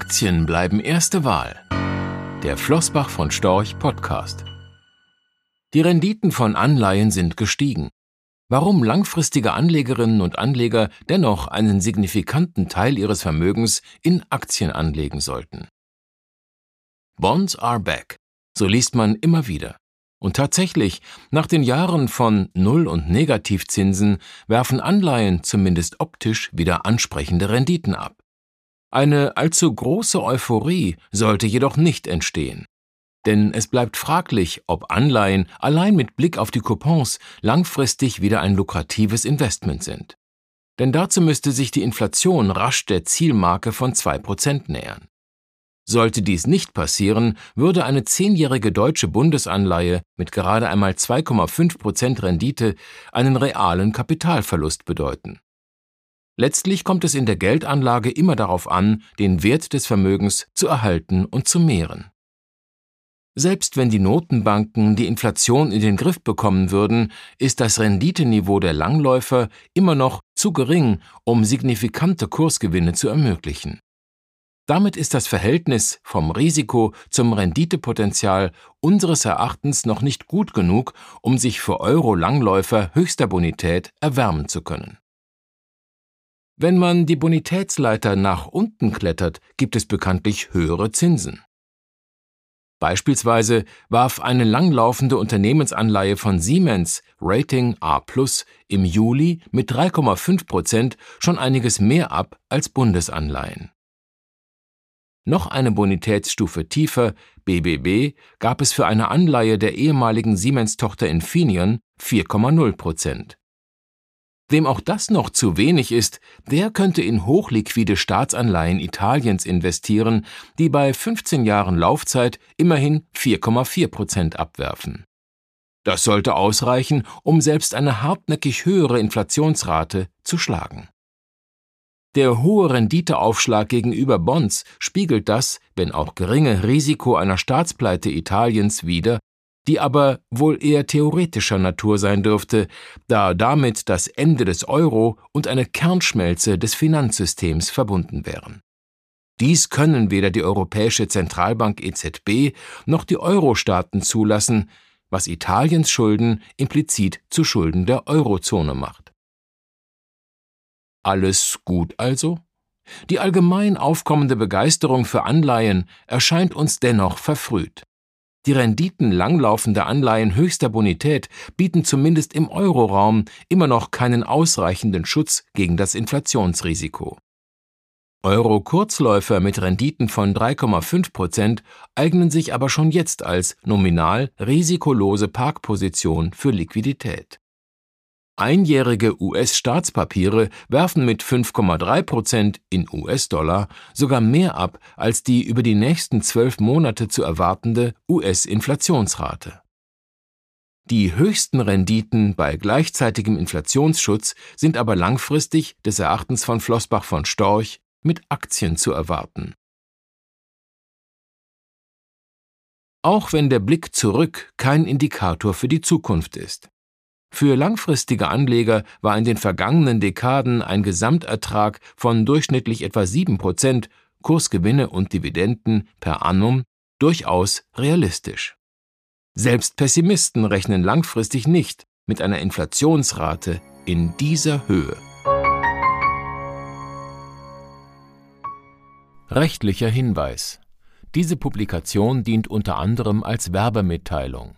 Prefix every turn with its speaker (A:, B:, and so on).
A: Aktien bleiben erste Wahl. Der Flossbach von Storch Podcast. Die Renditen von Anleihen sind gestiegen. Warum langfristige Anlegerinnen und Anleger dennoch einen signifikanten Teil ihres Vermögens in Aktien anlegen sollten. Bonds are back, so liest man immer wieder. Und tatsächlich, nach den Jahren von Null- und Negativzinsen werfen Anleihen zumindest optisch wieder ansprechende Renditen ab. Eine allzu große Euphorie sollte jedoch nicht entstehen. Denn es bleibt fraglich, ob Anleihen allein mit Blick auf die Coupons langfristig wieder ein lukratives Investment sind. Denn dazu müsste sich die Inflation rasch der Zielmarke von 2% nähern. Sollte dies nicht passieren, würde eine zehnjährige deutsche Bundesanleihe mit gerade einmal 2,5% Rendite einen realen Kapitalverlust bedeuten. Letztlich kommt es in der Geldanlage immer darauf an, den Wert des Vermögens zu erhalten und zu mehren. Selbst wenn die Notenbanken die Inflation in den Griff bekommen würden, ist das Renditeniveau der Langläufer immer noch zu gering, um signifikante Kursgewinne zu ermöglichen. Damit ist das Verhältnis vom Risiko zum Renditepotenzial unseres Erachtens noch nicht gut genug, um sich für Euro-Langläufer höchster Bonität erwärmen zu können. Wenn man die Bonitätsleiter nach unten klettert, gibt es bekanntlich höhere Zinsen. Beispielsweise warf eine langlaufende Unternehmensanleihe von Siemens Rating A im Juli mit 3,5 Prozent schon einiges mehr ab als Bundesanleihen. Noch eine Bonitätsstufe tiefer, BBB, gab es für eine Anleihe der ehemaligen Siemens-Tochter Infineon 4,0 Prozent. Wem auch das noch zu wenig ist, der könnte in hochliquide Staatsanleihen Italiens investieren, die bei 15 Jahren Laufzeit immerhin 4,4 Prozent abwerfen. Das sollte ausreichen, um selbst eine hartnäckig höhere Inflationsrate zu schlagen. Der hohe Renditeaufschlag gegenüber Bonds spiegelt das, wenn auch geringe Risiko einer Staatspleite Italiens wider, die aber wohl eher theoretischer Natur sein dürfte, da damit das Ende des Euro und eine Kernschmelze des Finanzsystems verbunden wären. Dies können weder die Europäische Zentralbank EZB noch die Euro-Staaten zulassen, was Italiens Schulden implizit zu Schulden der Eurozone macht. Alles gut also? Die allgemein aufkommende Begeisterung für Anleihen erscheint uns dennoch verfrüht. Die Renditen langlaufender Anleihen höchster Bonität bieten zumindest im Euroraum immer noch keinen ausreichenden Schutz gegen das Inflationsrisiko. Euro-Kurzläufer mit Renditen von 3,5 Prozent eignen sich aber schon jetzt als nominal risikolose Parkposition für Liquidität. Einjährige US-Staatspapiere werfen mit 5,3 Prozent in US-Dollar sogar mehr ab als die über die nächsten zwölf Monate zu erwartende US-Inflationsrate. Die höchsten Renditen bei gleichzeitigem Inflationsschutz sind aber langfristig des Erachtens von Flossbach von Storch mit Aktien zu erwarten. Auch wenn der Blick zurück kein Indikator für die Zukunft ist. Für langfristige Anleger war in den vergangenen Dekaden ein Gesamtertrag von durchschnittlich etwa 7 Prozent Kursgewinne und Dividenden per annum durchaus realistisch. Selbst Pessimisten rechnen langfristig nicht mit einer Inflationsrate in dieser Höhe. Rechtlicher Hinweis. Diese Publikation dient unter anderem als Werbemitteilung.